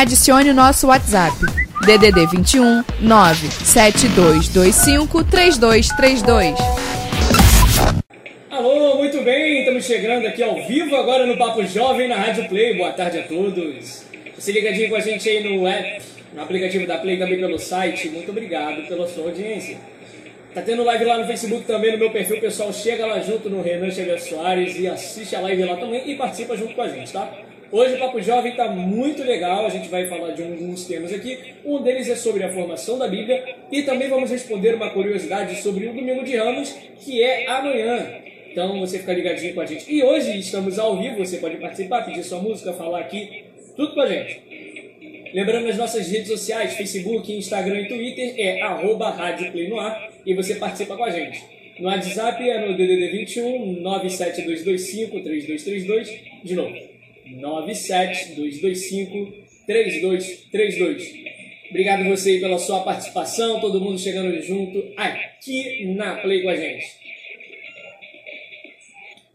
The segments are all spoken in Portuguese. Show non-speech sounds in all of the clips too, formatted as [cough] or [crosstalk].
adicione o nosso WhatsApp. DDD 21 97225 3232. Alô, muito bem, estamos chegando aqui ao vivo agora no Papo Jovem na Rádio Play. Boa tarde a todos. Você ligadinho com a gente aí no app, no aplicativo da Play, também pelo site. Muito obrigado pela sua audiência. Tá tendo live lá no Facebook também, no meu perfil pessoal. Chega lá junto no Renan Xavier Soares e assiste a live lá também e participa junto com a gente, tá? Hoje o Papo Jovem está muito legal, a gente vai falar de alguns temas aqui. Um deles é sobre a formação da Bíblia e também vamos responder uma curiosidade sobre o Domingo de Ramos, que é amanhã. Então você fica ligadinho com a gente. E hoje estamos ao vivo, você pode participar, pedir sua música, falar aqui, tudo com a gente. Lembrando as nossas redes sociais, Facebook, Instagram e Twitter é arroba Rádio Play no ar e você participa com a gente. No WhatsApp é no DDD 21 97225 3232. De novo, 97225 3232. Obrigado você pela sua participação, todo mundo chegando junto aqui na Play com a gente.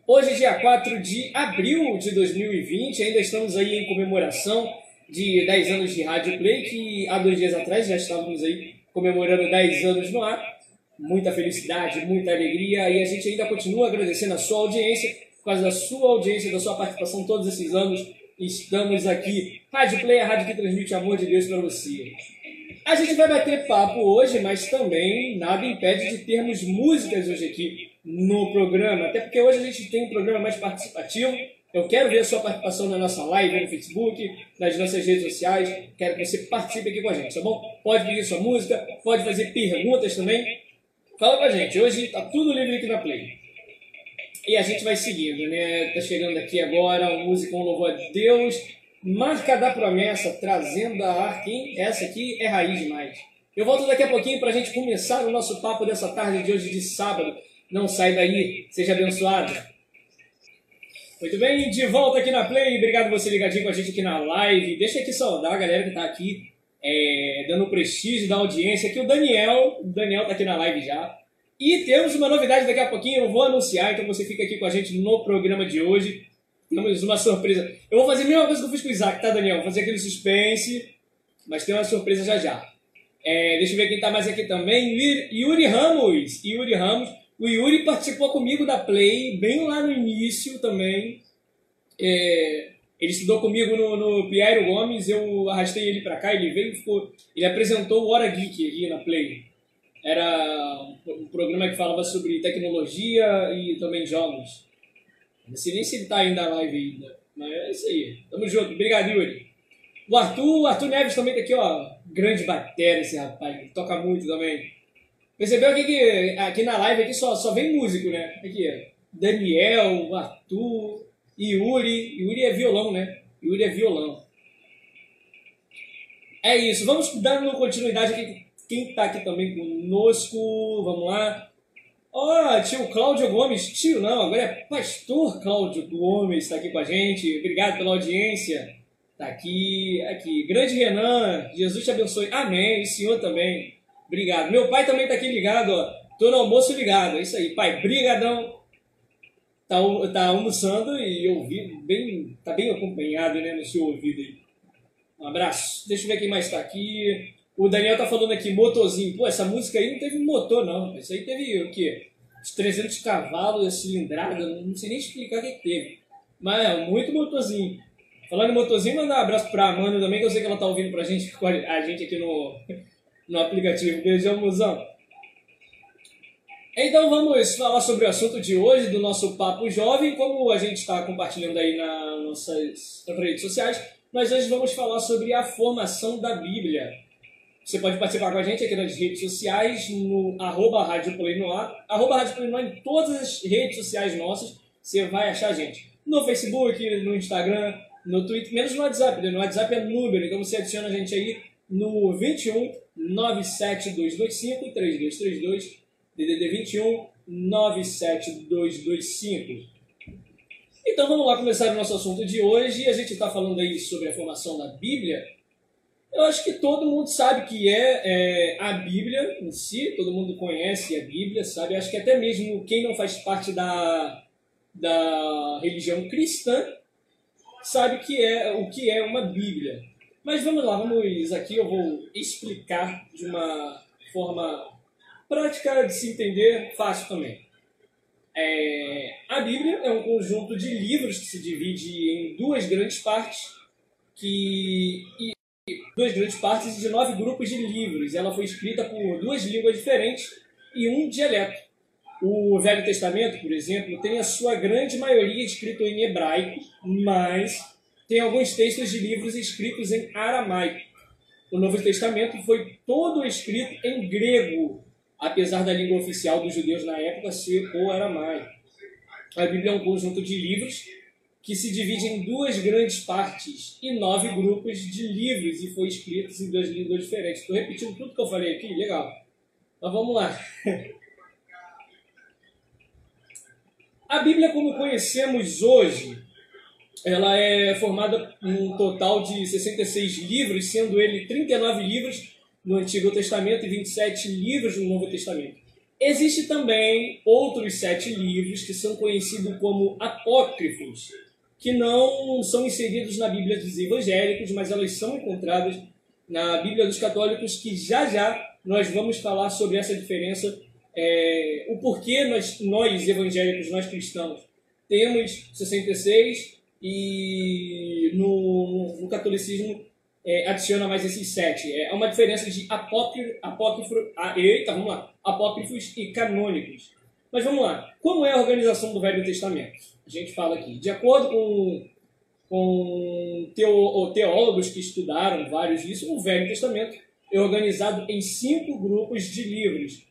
Hoje, dia 4 de abril de 2020, ainda estamos aí em comemoração de 10 anos de Rádio Play, que há dois dias atrás já estávamos aí comemorando 10 anos no ar. Muita felicidade, muita alegria e a gente ainda continua agradecendo a sua audiência, por causa da sua audiência, da sua participação todos esses anos. Estamos aqui. Rádio Play, a rádio que transmite amor de Deus para você. A gente vai bater papo hoje, mas também nada impede de termos músicas hoje aqui no programa, até porque hoje a gente tem um programa mais participativo. Eu quero ver a sua participação na nossa live no Facebook, nas nossas redes sociais. Quero que você participe aqui com a gente, tá bom? Pode pedir sua música, pode fazer perguntas também. Fala com a gente. Hoje tá tudo livre aqui na Play. E a gente vai seguindo, né? Tá chegando aqui agora um música, um louvor a Deus. Marca da promessa, trazendo a arca, hein? Essa aqui é raiz demais. Eu volto daqui a pouquinho para a gente começar o nosso papo dessa tarde de hoje de sábado. Não sai daí, seja abençoado. Muito bem, de volta aqui na Play. Obrigado você ligadinho com a gente aqui na live. Deixa aqui saudar a galera que está aqui é, dando prestígio da audiência. Aqui o Daniel, o Daniel está aqui na live já. E temos uma novidade daqui a pouquinho, eu vou anunciar, então você fica aqui com a gente no programa de hoje. Temos uma surpresa. Eu vou fazer a mesma coisa que eu fiz com o Isaac, tá, Daniel? Vou fazer aquele suspense, mas tem uma surpresa já já. É, deixa eu ver quem está mais aqui também. Yuri Ramos. Yuri Ramos o Yuri participou comigo da Play, bem lá no início também. É, ele estudou comigo no, no Piero Gomes, eu arrastei ele para cá, ele veio e ficou. Ele apresentou o Hora Geek aqui na Play. Era um, programa que falava sobre tecnologia e também jogos. Não sei nem se ele tá ainda na live ainda. Mas é isso aí. Tamo junto. Obrigado, Yuri. O Arthur, o Arthur Neves também tá aqui, ó. Grande bateria esse rapaz. Ele toca muito também. Percebeu aqui que aqui na live aqui só, só vem músico, né? Aqui, Daniel, Arthur, Yuri. Yuri é violão, né? Yuri é violão. É isso, vamos dando continuidade aqui. Quem tá aqui também conosco? Vamos lá. Ó, oh, tio Cláudio Gomes. Tio não, agora é pastor Cláudio Gomes está aqui com a gente. Obrigado pela audiência. Tá aqui, aqui. Grande Renan, Jesus te abençoe. Amém. E senhor também. Obrigado. Meu pai também tá aqui ligado, ó. Tô no almoço ligado. É isso aí, pai. Brigadão. Tá, tá almoçando e ouvindo bem, tá bem acompanhado, né, no seu ouvido aí. Um abraço. Deixa eu ver quem mais tá aqui. O Daniel tá falando aqui, motorzinho. Pô, essa música aí não teve motor, não. Isso aí teve o quê? Os 300 cavalos, a cilindrada, não sei nem explicar o que, teve. Mas é, muito motorzinho. Falando em motorzinho, mandar um abraço pra Amanda também, que eu sei que ela tá ouvindo pra gente, [laughs] a gente aqui no, no aplicativo. Beijão, mozão. Então vamos falar sobre o assunto de hoje do nosso Papo Jovem. Como a gente está compartilhando aí nas nossas redes sociais, nós hoje vamos falar sobre a formação da Bíblia. Você pode participar com a gente aqui nas redes sociais, no arroba Rádio no ar, arroba Rádio no ar em todas as redes sociais nossas, você vai achar a gente. No Facebook, no Instagram, no Twitter, menos no WhatsApp, né? no WhatsApp é número, então você adiciona a gente aí no 21 97225 3232 DDD 21 97225. Então vamos lá começar o nosso assunto de hoje. A gente está falando aí sobre a formação da Bíblia. Eu acho que todo mundo sabe que é, é, a Bíblia em si, todo mundo conhece a Bíblia, sabe? Acho que até mesmo quem não faz parte da, da religião cristã sabe que é o que é uma Bíblia. Mas vamos lá, vamos aqui, eu vou explicar de uma forma prática de se entender, fácil também. É, a Bíblia é um conjunto de livros que se divide em duas grandes partes, que duas grandes partes de nove grupos de livros. Ela foi escrita por duas línguas diferentes e um dialeto. O Velho Testamento, por exemplo, tem a sua grande maioria escrito em hebraico, mas tem alguns textos de livros escritos em aramaico. O Novo Testamento foi todo escrito em grego, apesar da língua oficial dos judeus na época ser o aramaico. A Bíblia é um conjunto de livros que se divide em duas grandes partes e nove grupos de livros e foi escrito em duas línguas diferentes. Estou repetindo tudo que eu falei aqui, legal. Mas vamos lá. [laughs] A Bíblia, como conhecemos hoje, ela é formada um total de 66 livros, sendo ele 39 livros no Antigo Testamento e 27 livros no Novo Testamento. Existem também outros sete livros que são conhecidos como apócrifos, que não são inseridos na Bíblia dos evangélicos, mas elas são encontradas na Bíblia dos católicos, que já já nós vamos falar sobre essa diferença, é, o porquê nós, nós evangélicos, nós cristãos, temos 66 e no, no catolicismo é, adiciona mais esses sete. É uma diferença de apócrifo, apócrifo a, eita, vamos lá, apócrifos e canônicos. Mas vamos lá, como é a organização do Velho Testamento? A gente fala aqui, de acordo com, com teo, teólogos que estudaram vários disso, o Velho Testamento é organizado em cinco grupos de livros.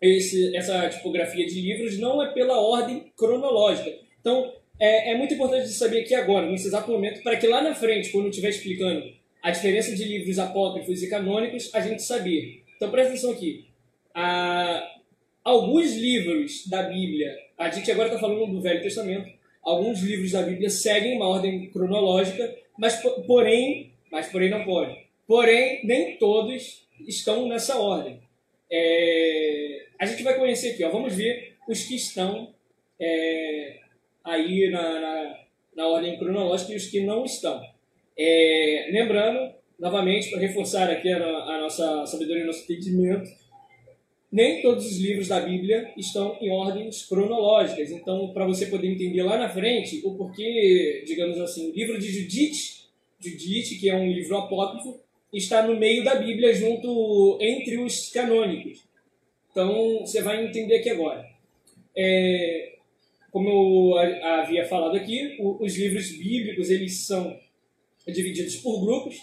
Esse, essa tipografia de livros não é pela ordem cronológica. Então, é, é muito importante saber aqui agora, nesse exato momento, para que lá na frente, quando eu estiver explicando a diferença de livros apócrifos e canônicos, a gente saber. Então presta atenção aqui. Ah, alguns livros da Bíblia, a gente agora está falando do Velho Testamento, alguns livros da Bíblia seguem uma ordem cronológica, mas porém, mas porém não pode. Porém, nem todos estão nessa ordem. É, a gente vai conhecer aqui, ó, vamos ver os que estão é, aí na, na, na, ordem cronológica e os que não estão. É, lembrando, novamente, para reforçar aqui a, a nossa sabedoria e nosso entendimento, nem todos os livros da Bíblia estão em ordens cronológicas. Então, para você poder entender lá na frente o porquê, digamos assim, o livro de Judite, Judite, que é um livro apócrifo, está no meio da Bíblia, junto entre os canônicos. Então, você vai entender aqui agora. É, como eu havia falado aqui, os livros bíblicos eles são divididos por grupos.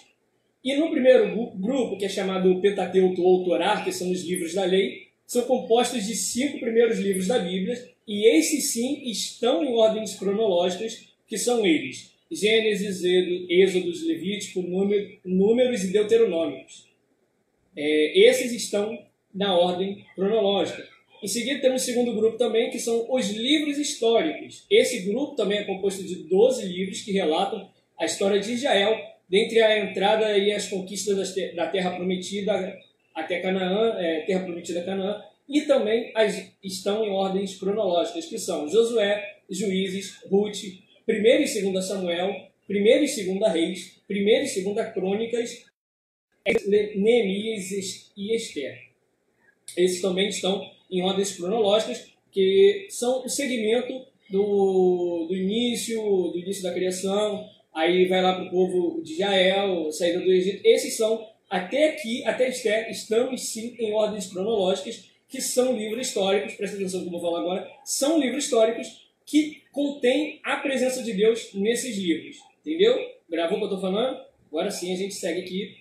E no primeiro grupo, que é chamado Pentateuco ou Torá, que são os livros da lei, são compostos de cinco primeiros livros da Bíblia, e esses sim estão em ordens cronológicas, que são eles: Gênesis, Êxodos, Levítico, Números e Deuteronômios. É, esses estão na ordem cronológica. Em seguida, temos o segundo grupo também, que são os livros históricos. Esse grupo também é composto de 12 livros que relatam a história de Israel, dentre a entrada e as conquistas da Terra Prometida até Canaã, é, Terra Prometida Canaã, e também as, estão em ordens cronológicas, que são Josué, Juízes, Ruth, 1 e 2 Samuel, 1 e 2 Reis, 1 e 2 Crônicas, Neemias e Esther. Esses também estão em ordens cronológicas, que são o segmento do, do início, do início da criação, aí vai lá para o povo de Israel, saída do Egito. Esses são, até aqui, até Esther, estamos sim em ordens cronológicas, que são livros históricos, presta atenção como eu vou falar agora, são livros históricos que contêm a presença de Deus nesses livros. Entendeu? Gravou o que eu estou falando? Agora sim a gente segue aqui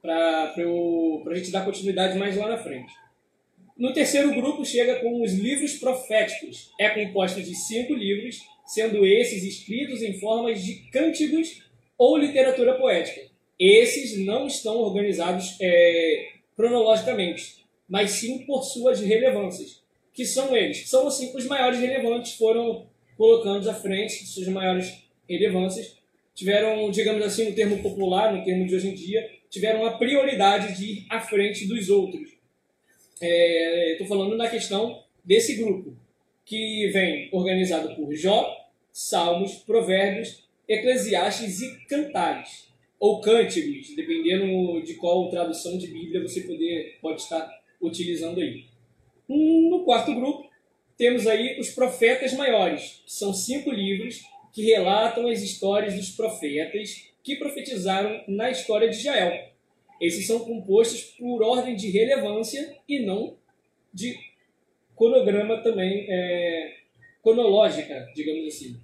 para a gente dar continuidade mais lá na frente. No terceiro grupo chega com os livros proféticos. É composto de cinco livros, sendo esses escritos em formas de cânticos ou literatura poética. Esses não estão organizados é, cronologicamente, mas sim por suas relevâncias. Que são eles? São assim, os maiores relevantes foram colocados à frente, suas maiores relevâncias. Tiveram, digamos assim, no termo popular, no termo de hoje em dia, tiveram a prioridade de ir à frente dos outros Estou é, falando na questão desse grupo, que vem organizado por Jó, Salmos, Provérbios, Eclesiastes e Cantares. ou cânticos, dependendo de qual tradução de Bíblia você poder, pode estar utilizando aí. No quarto grupo, temos aí os profetas maiores, que são cinco livros que relatam as histórias dos profetas que profetizaram na história de Israel. Esses são compostos por ordem de relevância e não de cronograma também é, cronológica, digamos assim.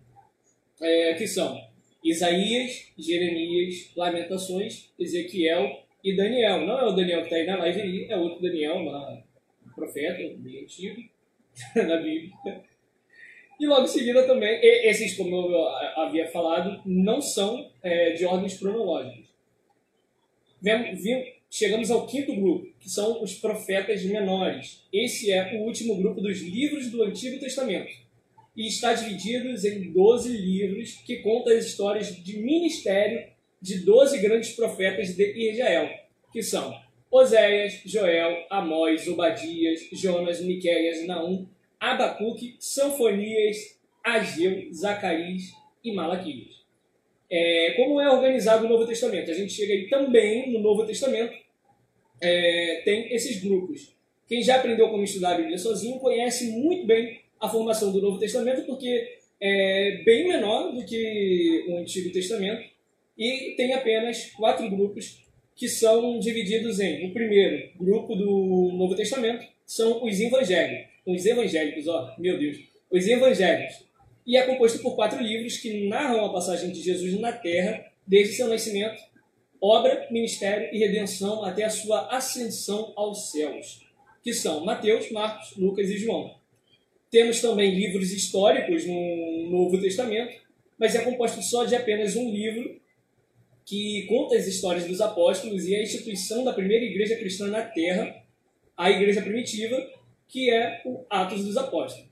É, que são Isaías, Jeremias, Lamentações, Ezequiel e Daniel. Não é o Daniel que está aí na live aí, é outro Daniel, lá, profeta, bem antigo, [laughs] na Bíblia. E logo em seguida também, esses, como eu havia falado, não são é, de ordens cronológicas. Chegamos ao quinto grupo, que são os profetas menores. Esse é o último grupo dos livros do Antigo Testamento. E está dividido em 12 livros que contam as histórias de ministério de 12 grandes profetas de Israel, que são Oséias, Joel, Amós, Obadias, Jonas, Miqueias, Naum, Abacuque, Sanfonias, Ageu, Zacarias e Malaquias. É, como é organizado o Novo Testamento? A gente chega aí também no Novo Testamento, é, tem esses grupos. Quem já aprendeu como estudar a Bíblia sozinho conhece muito bem a formação do Novo Testamento, porque é bem menor do que o Antigo Testamento e tem apenas quatro grupos que são divididos em o primeiro grupo do Novo Testamento são os evangélicos, os evangélicos, ó, meu Deus, os evangelhos. E é composto por quatro livros que narram a passagem de Jesus na Terra desde seu nascimento, obra, ministério e redenção até a sua ascensão aos céus, que são Mateus, Marcos, Lucas e João. Temos também livros históricos no Novo Testamento, mas é composto só de apenas um livro que conta as histórias dos apóstolos e a instituição da primeira igreja cristã na Terra, a igreja primitiva, que é o Atos dos Apóstolos.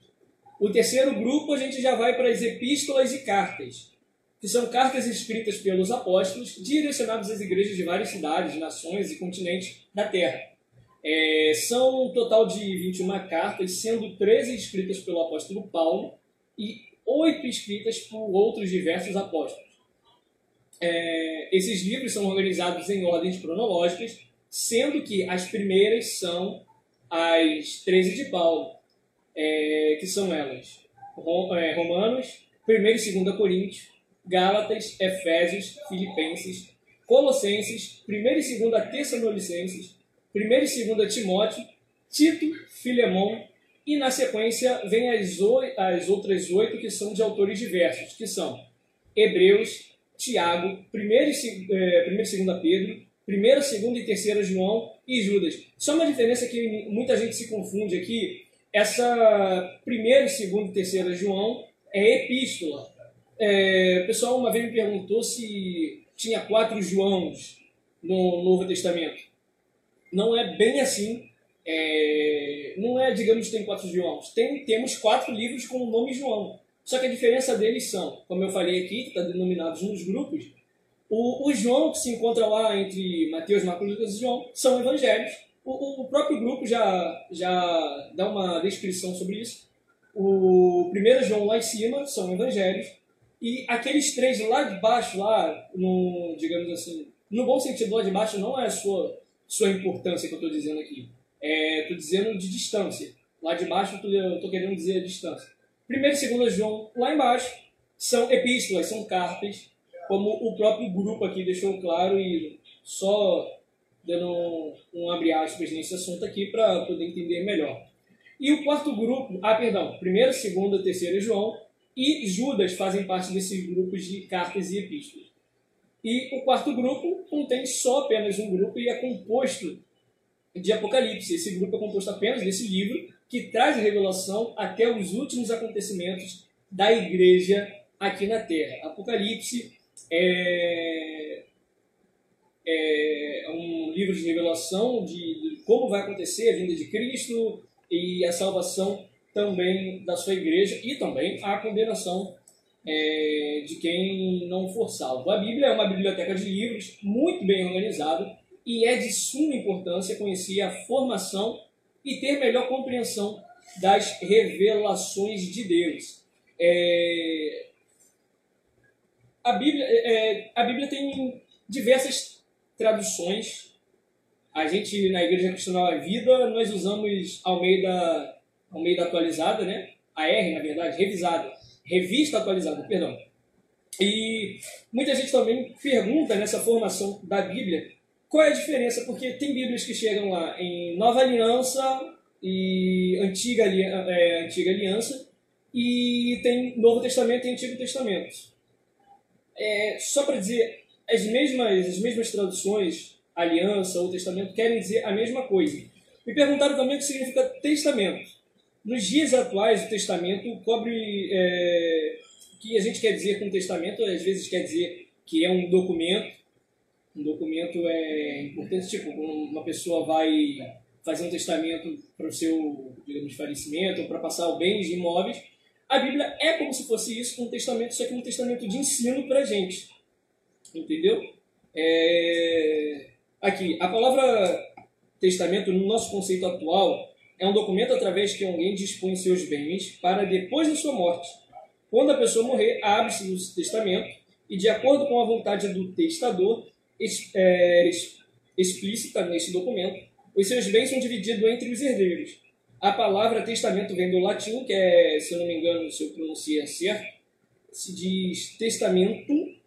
O terceiro grupo a gente já vai para as epístolas e cartas, que são cartas escritas pelos apóstolos direcionadas às igrejas de várias cidades, nações e continentes da Terra. É, são um total de 21 cartas, sendo 13 escritas pelo apóstolo Paulo e 8 escritas por outros diversos apóstolos. É, esses livros são organizados em ordens cronológicas, sendo que as primeiras são as 13 de Paulo, é, que são elas: é, Romanos, 1 e 2 Coríntios, Gálatas, Efésios, Filipenses, Colossenses, 1 e 2 Tessalonicenses, 1 e 2 Timóteo, Tito, Filemão, e na sequência vem as, as outras oito que são de autores diversos, que são Hebreus, Tiago, 1 e 2 é, Pedro, 1, 2 e 3 João e Judas. Só uma diferença que muita gente se confunde aqui, essa 1, 2 e 3 João é epístola. É, o pessoal uma vez me perguntou se tinha quatro Joãos no Novo Testamento. Não é bem assim. É, não é, digamos, que tem quatro Joãos. Tem, temos quatro livros com o nome João. Só que a diferença deles são, como eu falei aqui, está denominados nos grupos, o, o, João que se encontra lá entre Mateus, Marcos, e João são evangelhos. O, o, próprio grupo já, já dá uma descrição sobre isso. O primeiro João lá em cima são evangelhos. E aqueles três lá de baixo, lá, no, digamos assim, no bom sentido lá de baixo, não é a sua, sua importância que eu estou dizendo aqui. Estou é, dizendo de distância. Lá de baixo eu estou querendo dizer a distância. Primeiro e segundo João, lá embaixo, são epístolas, são cartas, como o próprio grupo aqui deixou claro e só dando um, abre aspas nesse assunto aqui para poder entender melhor. E o quarto grupo, ah, perdão, primeiro, segundo, terceiro João e Judas fazem parte desses grupos de cartas e epístolas. E o quarto grupo contém só apenas um grupo e é composto de Apocalipse. Esse grupo é composto apenas desse livro que traz a revelação até os últimos acontecimentos da igreja aqui na Terra. Apocalipse é, é um livro de revelação de, de como vai acontecer a vinda de Cristo e a salvação também da sua igreja e também a condenação é, de quem não for salvo. A Bíblia é uma biblioteca de livros muito bem organizada e é de suma importância conhecer a formação e ter melhor compreensão das revelações de Deus. É... A, Bíblia, é... a Bíblia tem diversas traduções. A gente, na Igreja Cristã Nova Vida, nós usamos Almeida, Almeida atualizada, né? A R, na verdade, revisada. Revista atualizada, perdão. E muita gente também pergunta nessa formação da Bíblia qual é a diferença, porque tem Bíblias que chegam lá em Nova Aliança e Antiga, é, Antiga Aliança, e tem Novo Testamento e Antigo Testamento. É, só para dizer, as mesmas, as mesmas traduções, Aliança ou Testamento, querem dizer a mesma coisa. Me perguntaram também o que significa testamento. Nos dias atuais, o testamento cobre. É, o que a gente quer dizer com testamento, às vezes quer dizer que é um documento. Um documento é importante, tipo, uma pessoa vai fazer um testamento para o seu, digamos, falecimento, ou para passar bens imóveis, a Bíblia é como se fosse isso, um testamento, só que um testamento de ensino para a gente. Entendeu? É... Aqui, a palavra testamento, no nosso conceito atual, é um documento através que alguém dispõe seus bens para depois da sua morte. Quando a pessoa morrer, abre-se o testamento e, de acordo com a vontade do testador, é, explícita nesse documento, os seus bens são divididos entre os herdeiros. A palavra testamento vem do latim, que é, se eu não me engano, se eu pronunciar certo, se diz testamento,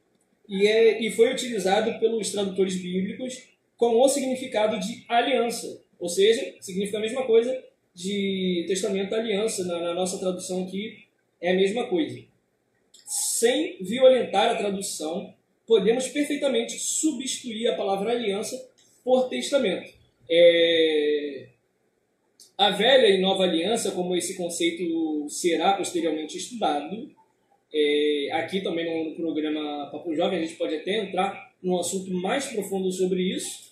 e, é, e foi utilizado pelos tradutores bíblicos com o significado de aliança, ou seja, significa a mesma coisa de testamento aliança, na, na nossa tradução aqui é a mesma coisa. Sem violentar a tradução, podemos perfeitamente substituir a palavra aliança por testamento. É, a velha e nova aliança, como esse conceito será posteriormente estudado, é, aqui também no, programa Papo Jovem a gente pode até entrar num assunto mais profundo sobre isso.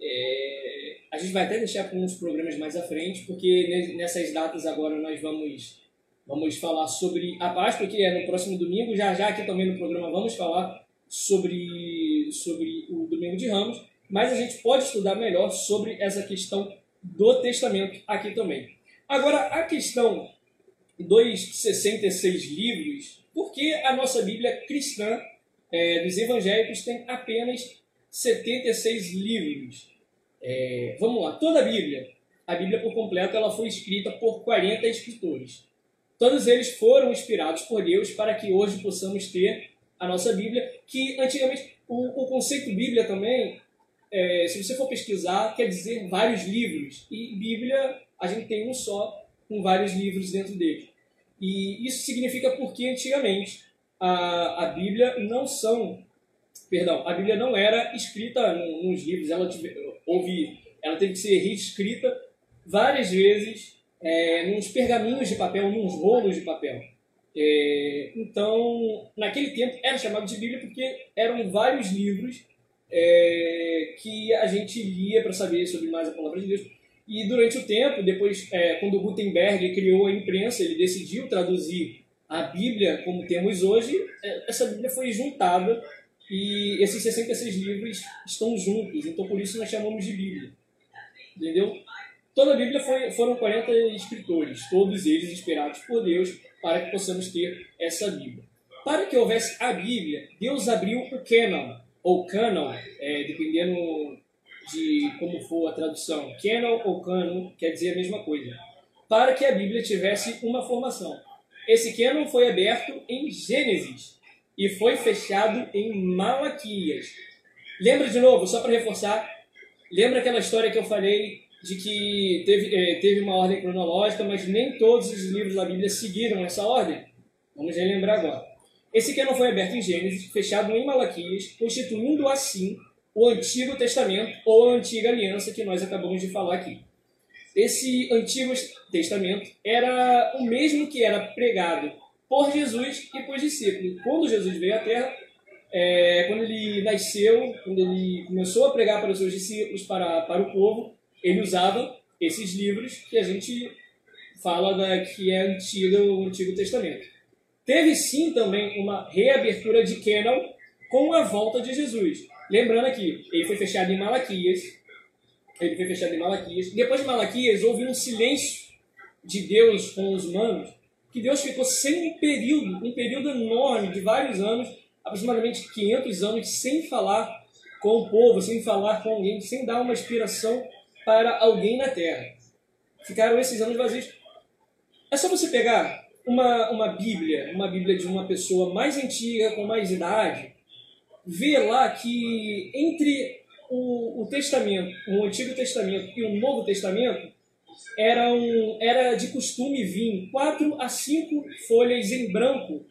É, a gente vai até deixar para uns programas mais à frente, porque nessas datas agora nós vamos, vamos falar sobre a Páscoa, que é no próximo domingo. Já já aqui também no programa vamos falar sobre, sobre o Domingo de Ramos, mas a gente pode estudar melhor sobre essa questão do Testamento aqui também. Agora, a questão dos 66 livros, por que a nossa Bíblia cristã é, dos evangélicos tem apenas 76 livros? É, vamos lá, toda a Bíblia, a Bíblia por completo, ela foi escrita por 40 escritores. Todos eles foram inspirados por Deus para que hoje possamos ter a nossa Bíblia, que antigamente o, o conceito Bíblia também é, se você for pesquisar, quer dizer vários livros. E Bíblia, a gente tem um só, com vários livros dentro dele. E isso significa porque antigamente a, a Bíblia não são. Perdão, a Bíblia não era escrita nos livros, ela, tive, houve, ela teve que ser reescrita várias vezes é, nos pergaminhos de papel, nos rolos de papel. É, então, naquele tempo era chamado de Bíblia porque eram vários livros é, que a gente lia para saber sobre mais a palavra de Deus. E durante o tempo, depois, é, quando Gutenberg criou a imprensa, ele decidiu traduzir a Bíblia como temos hoje, é, essa Bíblia foi juntada e esses 66 livros estão juntos, então por isso nós chamamos de Bíblia. Entendeu? Toda a Bíblia foi, foram 40 escritores, todos eles inspirados por Deus para que possamos ter essa Bíblia. Para que houvesse a Bíblia, Deus abriu o Canon, ou canon, é, dependendo de como for a tradução. Canon ou canon quer dizer a mesma coisa. Para que a Bíblia tivesse uma formação. Esse canon foi aberto em Gênesis e foi fechado em Malaquias. Lembra de novo, só para reforçar, lembra aquela história que eu falei de que teve, é, teve uma ordem cronológica, mas nem todos os livros da Bíblia seguiram essa ordem? Vamos relembrar agora. Esse canon foi aberto em Gênesis, fechado em Malaquias, constituindo assim o Antigo Testamento ou a Antiga Aliança que nós acabamos de falar aqui. Esse Antigo Testamento era o mesmo que era pregado por Jesus e por discípulos. Quando Jesus veio à Terra, é, quando ele nasceu, quando ele começou a pregar para os seus discípulos, para, para o povo, ele usava esses livros que a gente fala da, que é antiga, o Antigo Testamento. Teve sim também uma reabertura de Canon com a volta de Jesus. Lembrando aqui, ele foi fechado em Malaquias. Ele foi fechado em Malaquias. Depois de Malaquias, houve um silêncio de Deus com os humanos, que Deus ficou sem um período, um período enorme de vários anos, aproximadamente 500 anos, sem falar com o povo, sem falar com alguém, sem dar uma inspiração para alguém na Terra. Ficaram esses anos vazios. É só você pegar uma, uma Bíblia, uma Bíblia de uma pessoa mais antiga, com mais idade, ver lá que entre o, o Testamento, o Antigo Testamento e o Novo Testamento, eram, era de costume vir quatro a cinco folhas em branco,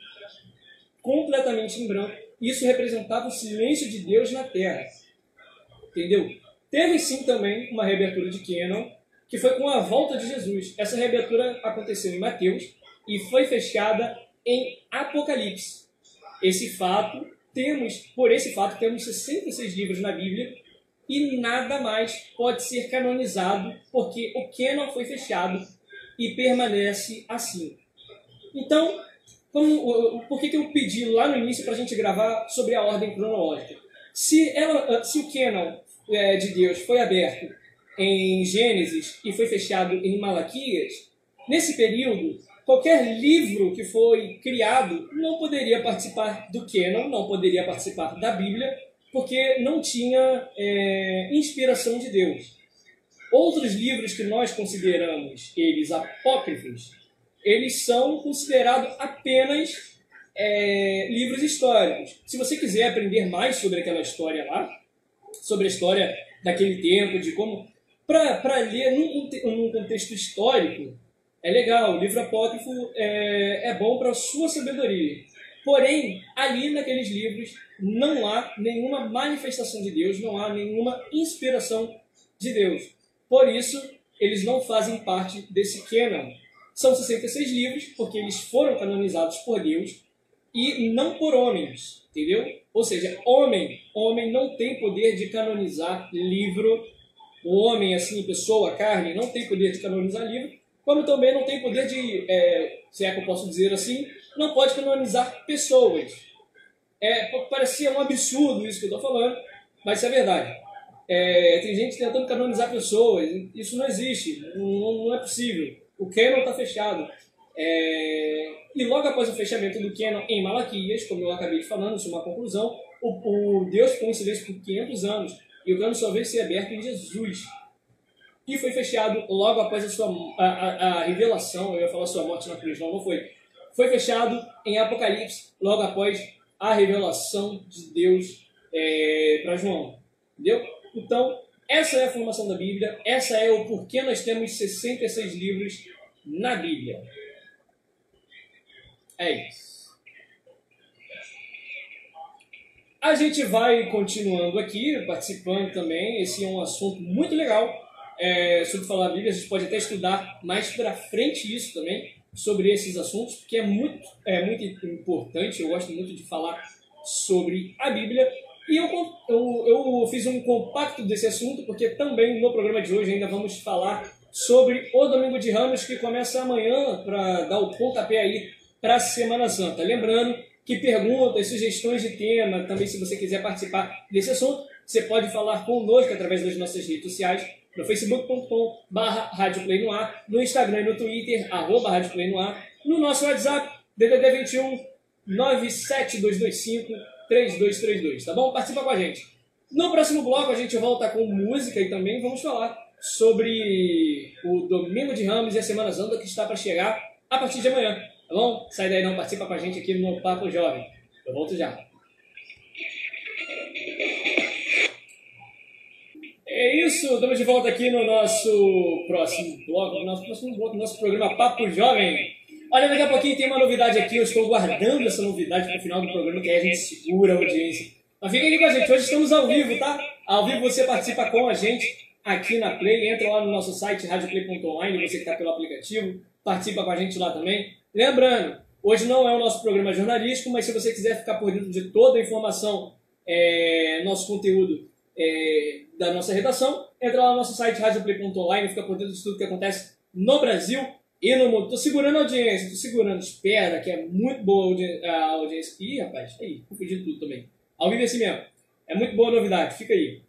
completamente em branco. Isso representava o silêncio de Deus na Terra. Entendeu? Teve sim também uma reabertura de Canon, que foi com a volta de Jesus. Essa reabertura aconteceu em Mateus e foi fechada em Apocalipse. Esse fato, temos, por esse fato, temos 66 livros na Bíblia e nada mais pode ser canonizado porque o canon foi fechado e permanece assim. Então, como, por que, que eu pedi lá no início para a gente gravar sobre a ordem cronológica? Se, ela, se o canon é, de Deus foi aberto em Gênesis e foi fechado em Malaquias, nesse período, qualquer livro que foi criado não poderia participar do canon, não poderia participar da Bíblia, porque não tinha é, inspiração de Deus. Outros livros que nós consideramos eles apócrifos, eles são considerados apenas é, livros históricos. Se você quiser aprender mais sobre aquela história lá, sobre a história daquele tempo, de como. Para ler num, num, contexto histórico, é legal. O livro apócrifo é, é bom para sua sabedoria. Porém, ali naqueles livros não há nenhuma manifestação de Deus, não há nenhuma inspiração de Deus. Por isso, eles não fazem parte desse canon. São 66 livros, porque eles foram canonizados por Deus e não por homens, entendeu? Ou seja, homem, homem não tem poder de canonizar livro. O homem, assim, pessoa, carne, não tem poder de canonizar livro, como também não tem poder de, é, se é que eu posso dizer assim, não pode canonizar pessoas. É, parecia um absurdo isso que eu estou falando, mas isso é verdade. É, tem gente tentando canonizar pessoas, isso não existe, não, não é possível. O canon está fechado. É, e logo após o fechamento do canon em Malaquias, como eu acabei de falando, isso é uma conclusão, o, o Deus ficou em silêncio por 500 anos e o canon só veio ser aberto em Jesus. E foi fechado logo após a sua a, a, a revelação, eu ia falar sua morte na cruz, não, não foi foi fechado em Apocalipse, logo após a revelação de Deus é, para João. Entendeu? Então, essa é a formação da Bíblia, essa é o porquê nós temos 66 livros na Bíblia. É isso. A gente vai continuando aqui, participando também. Esse é um assunto muito legal é, sobre falar a Bíblia. A gente pode até estudar mais para frente isso também sobre esses assuntos, porque é muito, é muito importante, eu gosto muito de falar sobre a Bíblia. E eu, eu, eu fiz um compacto desse assunto, porque também no programa de hoje ainda vamos falar sobre o Domingo de Ramos, que começa amanhã para dar o pontapé aí para a Semana Santa. Lembrando que perguntas, sugestões de tema, também se você quiser participar desse assunto, você pode falar conosco através das nossas redes sociais, no facebook.com barra no ar, no Instagram e no Twitter, arroba no ar, no nosso WhatsApp, DDD 21 97225 3232, tá bom? Participa com a gente. No próximo bloco a gente volta com música e também vamos falar sobre o Domingo de Ramos e a Semana Santa que está para chegar a partir de amanhã, tá bom? Sai daí não, participa com a gente aqui no Papo Jovem. Eu volto já. É isso, estamos de volta aqui no nosso próximo bloco, no nosso próximo bloco, no nosso programa Papo Jovem. Olha, daqui a pouquinho tem uma novidade aqui, eu estou guardando essa novidade para o final do programa, que aí a gente segura a audiência. Mas fica aqui com a gente, hoje estamos ao vivo, tá? Ao vivo você participa com a gente aqui na Play, entra lá no nosso site radioplay.online, você que está pelo aplicativo, participa com a gente lá também. Lembrando, hoje não é o nosso programa jornalístico, mas se você quiser ficar por dentro de toda a informação, é, nosso conteúdo é, da nossa redação, entra lá no nosso site radioplay.online, fica por dentro de tudo que acontece no Brasil e no mundo. Tô segurando a audiência, tô segurando, espera, que é muito boa a audiência. Ih, rapaz, aí, confundi tudo também. Ao vivo é assim mesmo. É muito boa novidade, fica aí.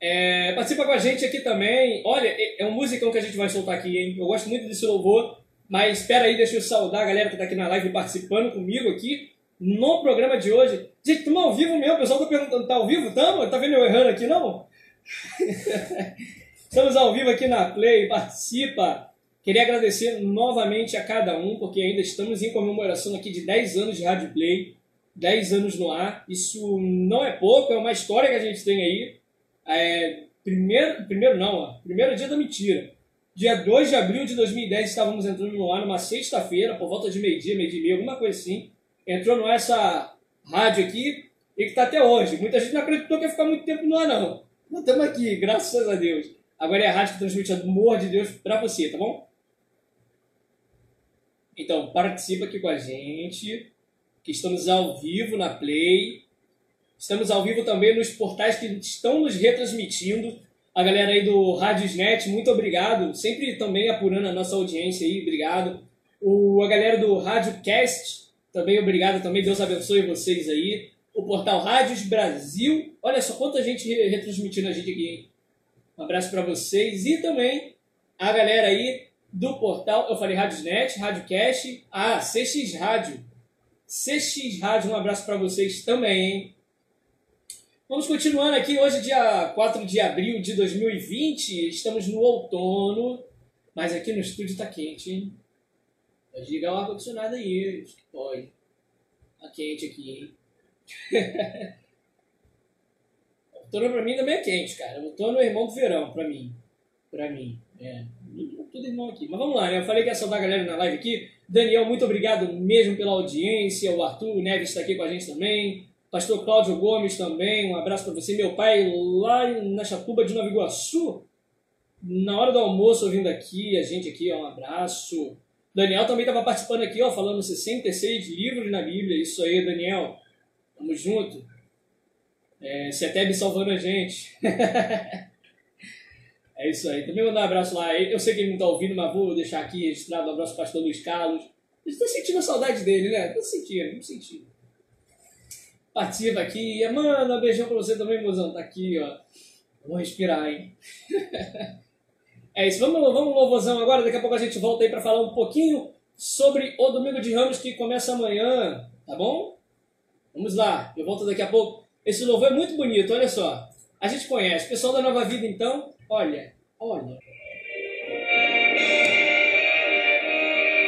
É, participa com a gente aqui também. Olha, é, é um musicão que a gente vai soltar aqui, hein? Eu gosto muito desse louvor, mas espera aí, deixa eu saudar a galera que tá aqui na live participando comigo aqui. No programa de hoje. Gente, estamos ao vivo mesmo, o pessoal está perguntando, tá ao vivo? Estamos? Tá vendo eu errando aqui, não? [laughs] Estamos ao vivo aqui na Play, participa! Queria agradecer novamente a cada um, porque ainda estamos em comemoração aqui de 10 anos de Rádio Play, 10 anos no ar. Isso não é pouco, é uma história que a gente tem aí. É, primeiro, primeiro não, ó, primeiro dia da mentira. Dia 2 de abril de 2010 estávamos entrando no ar numa sexta-feira, por volta de meio-dia, meio-dia e meia, alguma coisa assim. Entrou no essa rádio aqui e que está até hoje. Muita gente não acreditou que ia ficar muito tempo no ar, não. Mas estamos aqui, graças a Deus. Agora é a rádio que transmite amor de Deus para você, tá bom? Então, participa aqui com a gente, que estamos ao vivo na Play. Estamos ao vivo também nos portais que estão nos retransmitindo. A galera aí do Radiosnet, muito obrigado. Sempre também apurando a nossa audiência aí, obrigado. O, a galera do Radiocast, também obrigado também. Deus abençoe vocês aí. O portal Rádios Brasil. Olha só quanta gente retransmitindo a gente aqui, hein? Um abraço para vocês. E também a galera aí do portal, eu falei Radiosnet, Radiocast, ah, CX Rádio. CX Rádio, um abraço para vocês também, hein? Vamos continuando aqui, hoje dia 4 de abril de 2020, estamos no outono, mas aqui no estúdio tá quente, hein? Pode ligar o ar-condicionado aí, acho que pode. Tá quente aqui, hein? [laughs] outono pra mim também é quente, cara. Outono é irmão do verão, pra mim. Pra mim, é tudo irmão aqui. Mas vamos lá, né? Eu falei que ia saudar a galera na live aqui. Daniel, muito obrigado mesmo pela audiência. O Arthur Neves está aqui com a gente também. Pastor Cláudio Gomes também, um abraço para você. Meu pai lá na Chatuba de Nova Iguaçu, na hora do almoço ouvindo aqui, a gente aqui, ó, um abraço. Daniel também estava participando aqui, ó, falando 66 livros na Bíblia. Isso aí, Daniel. Tamo junto. É, Ceteb salvando a gente. [laughs] É isso aí. Também mandar um abraço lá. Eu sei que ele não está ouvindo, mas vou deixar aqui registrado um abraço para o pastor Luiz Carlos. Gente tá sentindo a saudade dele, né? Tá sentindo, tá sentindo. Participa aqui. Manda um beijão para você também, mozão. Tá aqui, ó. Vamos respirar, hein? [laughs] é isso. Vamos, vamos louvozão agora. Daqui a pouco a gente volta aí para falar um pouquinho sobre o Domingo de Ramos que começa amanhã. Tá bom? Vamos lá. Eu volto daqui a pouco. Esse louvor é muito bonito, olha só. A gente conhece. Pessoal da Nova Vida, então, Olha, olha.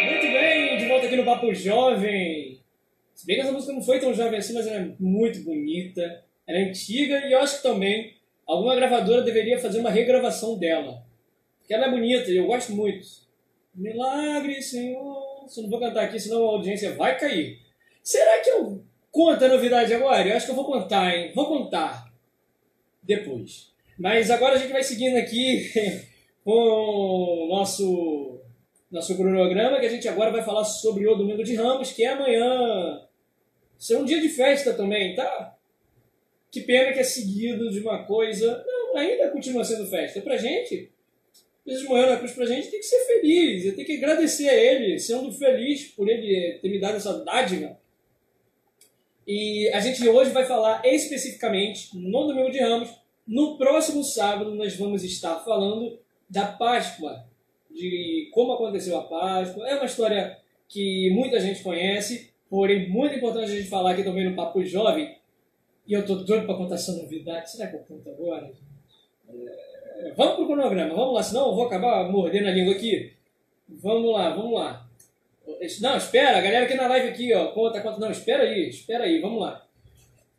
Muito bem, de volta aqui no Papo Jovem. Se bem que essa música não foi tão jovem assim, mas ela é muito bonita. Ela é antiga e eu acho que também alguma gravadora deveria fazer uma regravação dela. Porque ela é bonita e eu gosto muito. Milagre, Senhor. Se eu não vou cantar aqui, senão a audiência vai cair. Será que eu conto a novidade agora? Eu acho que eu vou contar, hein? Vou contar. Depois. Mas agora a gente vai seguindo aqui [laughs] com o nosso, nosso cronograma, que a gente agora vai falar sobre o Domingo de Ramos, que é amanhã. Isso é um dia de festa também, tá? Que pena que é seguido de uma coisa. Não, ainda continua sendo festa. Pra gente, Jesus morreu na cruz pra gente, tem que ser feliz, tem que agradecer a Ele, sendo feliz por Ele ter me dado essa dádiva. E a gente hoje vai falar especificamente, no Domingo de Ramos, no próximo sábado, nós vamos estar falando da Páscoa, de como aconteceu a Páscoa. É uma história que muita gente conhece, porém, muito importante a gente falar aqui também no Papo Jovem. E eu tô doido para contar essa novidade. Será que eu conto agora? É... Vamos cronograma, vamos lá, senão eu vou acabar mordendo a língua aqui. Vamos lá, vamos lá. Não, espera, a galera aqui na live aqui, ó, conta, conta. Não, espera aí, espera aí, vamos lá.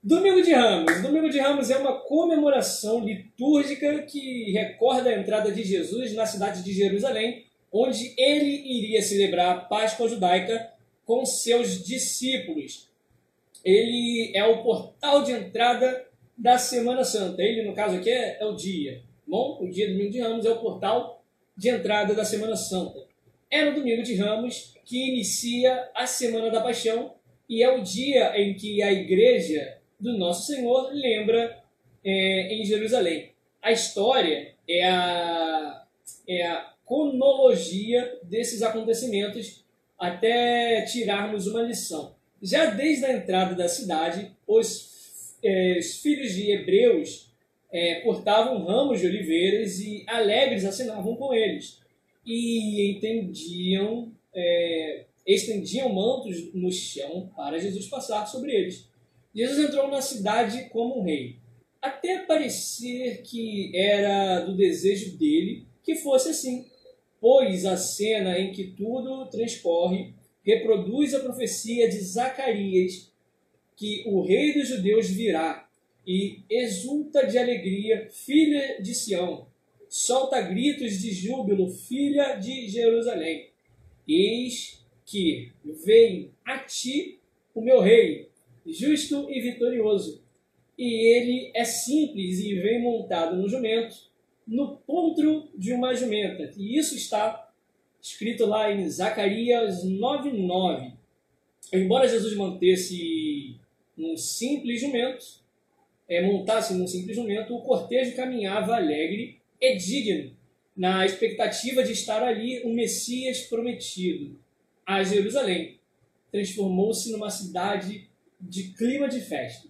Domingo de Ramos. Domingo de Ramos é uma comemoração litúrgica que recorda a entrada de Jesus na cidade de Jerusalém, onde ele iria celebrar a Páscoa judaica com seus discípulos. Ele é o portal de entrada da Semana Santa. Ele, no caso aqui, é, é o dia. Bom, o dia do Domingo de Ramos é o portal de entrada da Semana Santa. É no Domingo de Ramos que inicia a Semana da Paixão e é o dia em que a igreja do Nosso Senhor lembra é, em Jerusalém. A história é a, é a cronologia desses acontecimentos até tirarmos uma lição. Já desde a entrada da cidade, os, é, os filhos de Hebreus é, ramos de oliveiras e alegres assinavam com eles. E entendiam, é, estendiam mantos no chão para Jesus passar sobre eles. Jesus entrou na cidade como um rei, até parecer que era do desejo dele que fosse assim, pois a cena em que tudo transcorre reproduz a profecia de Zacarias que o rei dos judeus virá e exulta de alegria, filha de Sião, solta gritos de júbilo, filha de Jerusalém. Eis que vem a ti o meu rei, justo e vitorioso. E ele é simples e vem montado no jumento, no pontro de uma jumenta. E isso está escrito lá em Zacarias 9:9. Embora Jesus mantesse um simples jumento, é, montasse num simples jumento, o cortejo caminhava alegre e digno, na expectativa de estar ali o Messias prometido. A Jerusalém transformou-se numa cidade de clima de festa.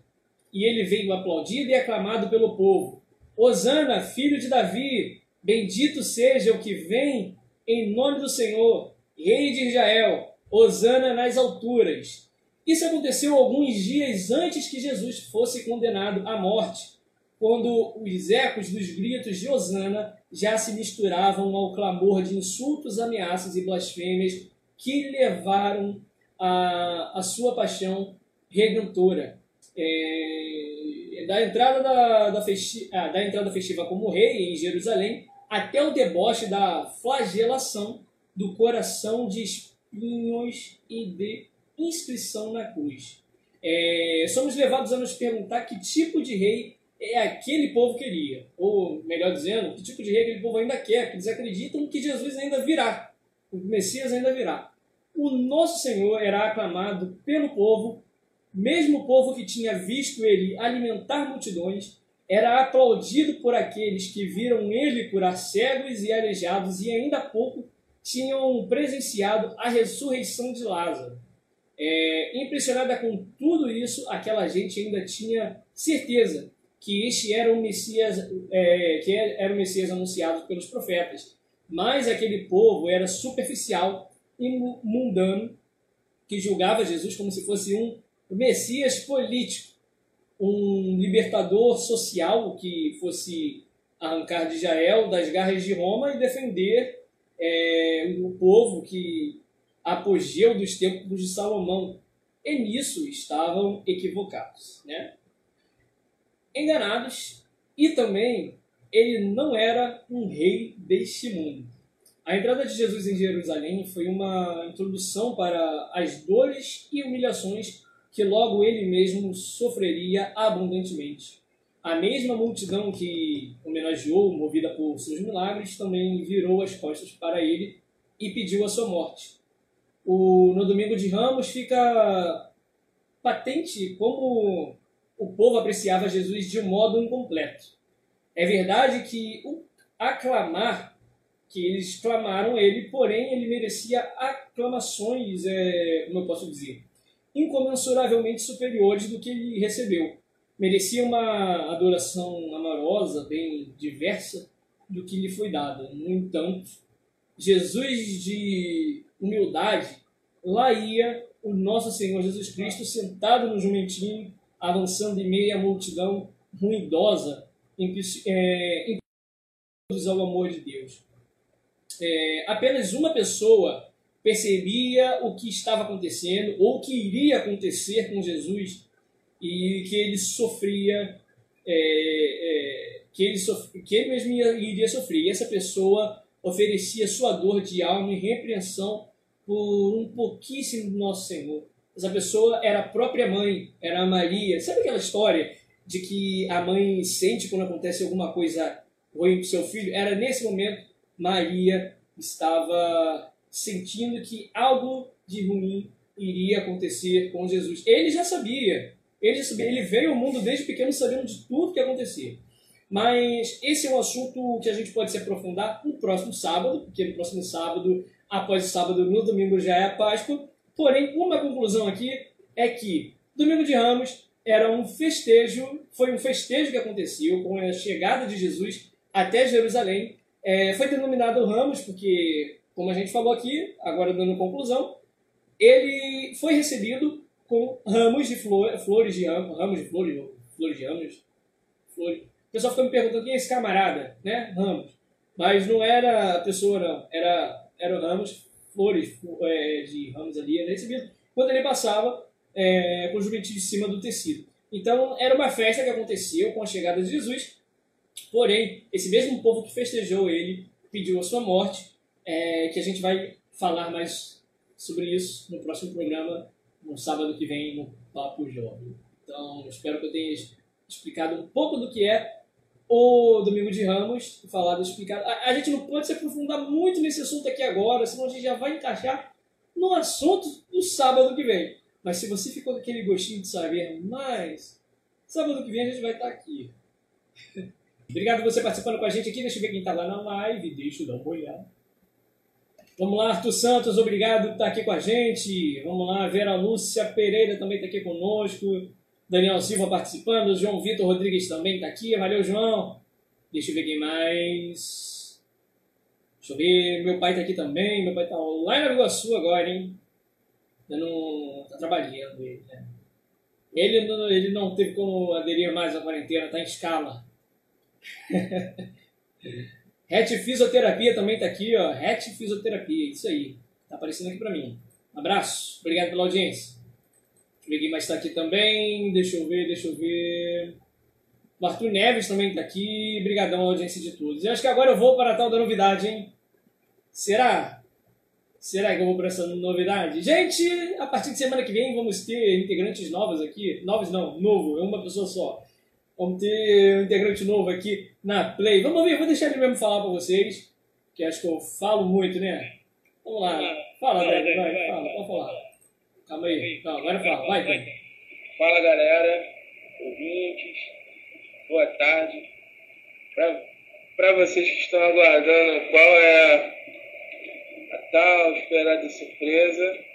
E ele veio aplaudido e aclamado pelo povo. Osana, filho de Davi, bendito seja o que vem em nome do Senhor, Rei de Israel. Osana nas alturas. Isso aconteceu alguns dias antes que Jesus fosse condenado à morte, quando os ecos dos gritos de Osana já se misturavam ao clamor de insultos, ameaças e blasfêmias que levaram a, a sua paixão redentora. É, da, entrada da, da, festi ah, da entrada festiva como rei em Jerusalém até o deboche da flagelação do coração de espinhos e de inscrição na cruz. É, somos levados a nos perguntar que tipo de rei é aquele povo queria. Ou, melhor dizendo, que tipo de rei aquele povo ainda quer, porque eles acreditam que Jesus ainda virá, o Messias ainda virá. O nosso Senhor era aclamado pelo povo, mesmo o povo que tinha visto ele alimentar multidões, era aplaudido por aqueles que viram ele curar cegos e aleijados e ainda há pouco tinham presenciado a ressurreição de Lázaro. É, impressionada com tudo isso, aquela gente ainda tinha certeza que este era o Messias, é, que era o Messias anunciado pelos profetas. Mas aquele povo era superficial e mundano, que julgava Jesus como se fosse um Messias político, um libertador social que fosse arrancar de das garras de Roma e defender é, o povo que apogeu dos tempos de Salomão. E nisso estavam equivocados. Né? enganados e também ele não era um rei deste mundo. A entrada de Jesus em Jerusalém foi uma introdução para as dores e humilhações que logo ele mesmo sofreria abundantemente. A mesma multidão que homenageou, movida por seus milagres, também virou as costas para ele e pediu a sua morte. O, no domingo de Ramos fica patente como o povo apreciava Jesus de um modo incompleto. É verdade que o aclamar, que eles clamaram ele, porém ele merecia aclamações, é, como eu posso dizer, incomensuravelmente superiores do que ele recebeu. Merecia uma adoração amorosa, bem diversa, do que lhe foi dada. No entanto, Jesus de humildade, lá ia o nosso Senhor Jesus Cristo sentado no jumentinho, avançando em meio à multidão ruidosa, em que é, ao amor de Deus. É, apenas uma pessoa percebia o que estava acontecendo ou o que iria acontecer com Jesus e que ele sofria, é, é, que, ele sofria que ele mesmo iria sofrer. E essa pessoa oferecia sua dor de alma e repreensão por um pouquíssimo do nosso Senhor. Essa pessoa era a própria mãe, era a Maria. Sabe aquela história de que a mãe sente quando acontece alguma coisa ruim com seu filho? Era nesse momento Maria estava sentindo que algo de ruim iria acontecer com Jesus. Ele já sabia. Ele já sabia. Ele veio ao mundo desde pequeno sabendo de tudo que ia acontecer. Mas esse é um assunto que a gente pode se aprofundar no próximo sábado, porque no próximo sábado, após o sábado, no domingo já é a Páscoa. Porém, uma conclusão aqui é que Domingo de Ramos era um festejo, foi um festejo que aconteceu com a chegada de Jesus até Jerusalém. É, foi denominado Ramos porque, como a gente falou aqui, agora dando conclusão, ele foi recebido com ramos de flor, flores de ramos, ramos de flores, flores de ramos, flores. O pessoal ficou me perguntando quem é esse camarada, né? Ramos. Mas não era a pessoa, não. Era, era ramos, flores é, de ramos ali, ele recebido quando ele passava é, com o juventude de cima do tecido. Então, era uma festa que aconteceu com a chegada de Jesus, porém, esse mesmo povo que festejou ele pediu a sua morte, é, que a gente vai falar mais sobre isso no próximo programa, no sábado que vem, no Papo Jovem. Então, espero que eu tenha explicado um pouco do que é o Domingo de Ramos, falado, explicado. A, a gente não pode se aprofundar muito nesse assunto aqui agora, senão a gente já vai encaixar no assunto do sábado que vem. Mas se você ficou com aquele gostinho de saber mais, sábado que vem a gente vai estar aqui. [laughs] Obrigado por você participando com a gente aqui. Deixa eu ver quem está lá na live. Deixa eu dar uma olhada. Vamos lá, Arthur Santos, obrigado por estar aqui com a gente. Vamos lá, Vera Lúcia Pereira também está aqui conosco. Daniel Silva participando. João Vitor Rodrigues também está aqui. Valeu, João. Deixa eu ver quem mais. Deixa eu ver. Meu pai está aqui também. Meu pai está lá em Nova Iguaçu agora, hein? Ainda não está trabalhando ele, né? Ele não, ele não teve como aderir mais à quarentena, está em escala. [laughs] Het Fisioterapia também está aqui, ó. Het Fisioterapia, isso aí. Tá aparecendo aqui para mim. abraço, obrigado pela audiência. Mais está aqui também. Deixa eu ver, deixa eu ver. O Arthur Neves também está aqui. Obrigadão audiência de todos. Eu acho que agora eu vou para a tal da novidade, hein? Será? Será que eu vou para essa novidade? Gente, a partir de semana que vem vamos ter integrantes novos aqui. Novos não, novo, é uma pessoa só. Vamos ter um integrante novo aqui na Play. Vamos ver, vou deixar ele mesmo falar para vocês, que acho que eu falo muito, né? Vamos lá. Fala, vai, vai, fala, pode falar. Calma aí. Não, agora fala, vai, vai. Fala, galera, ouvintes, boa tarde. Para vocês que estão aguardando qual é a tal esperada surpresa,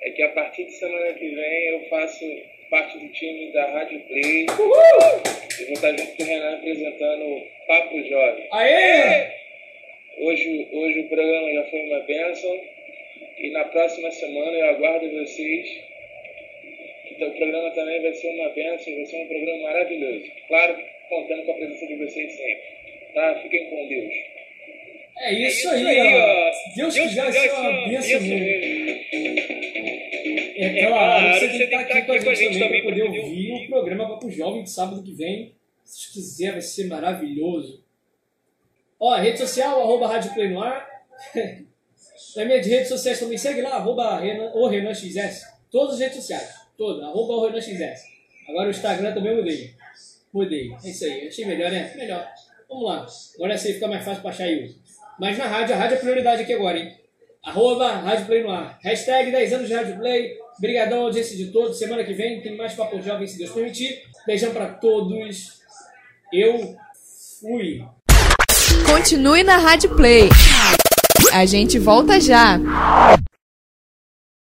é que a partir de semana que vem eu faço parte do time da Rádio Play. Uhul! E vou estar junto com o Renan apresentando o Papo Jovem. Aê! Hoje, hoje o programa já foi uma bênção. E na próxima semana eu aguardo vocês. Então, o programa também vai ser uma bênção, vai ser um programa maravilhoso. Claro, contando com a presença de vocês sempre. Tá? Fiquem com Deus. É isso, é isso aí, aí, ó. Deus, Deus quiser, ser uma bênção mesmo. É claro, você, tem que estar aqui com a gente também para poder ouvir o programa Papo Jovem de sábado que vem. Se quiser, vai ser maravilhoso. Ó, rede social, arroba Rádio Play [laughs] ar. Na minha redes sociais também segue lá, arroba Renan, o Renan XS. Todas as redes sociais, todas, arroba o Renan XS. Agora o Instagram também mudei. Mudei, é isso aí. Achei melhor, né? Melhor. Vamos lá. Agora aí fica mais fácil para achar e. Mas na rádio, a rádio é prioridade aqui agora, hein? Arroba Rádio Play no ar. Hashtag 10 anos de Rádio Play. Obrigadão, audiência de todos. Semana que vem tem mais Papo Jovem, se Deus permitir. Beijão para todos. Eu fui. Continue na Rádio Play. A gente volta já.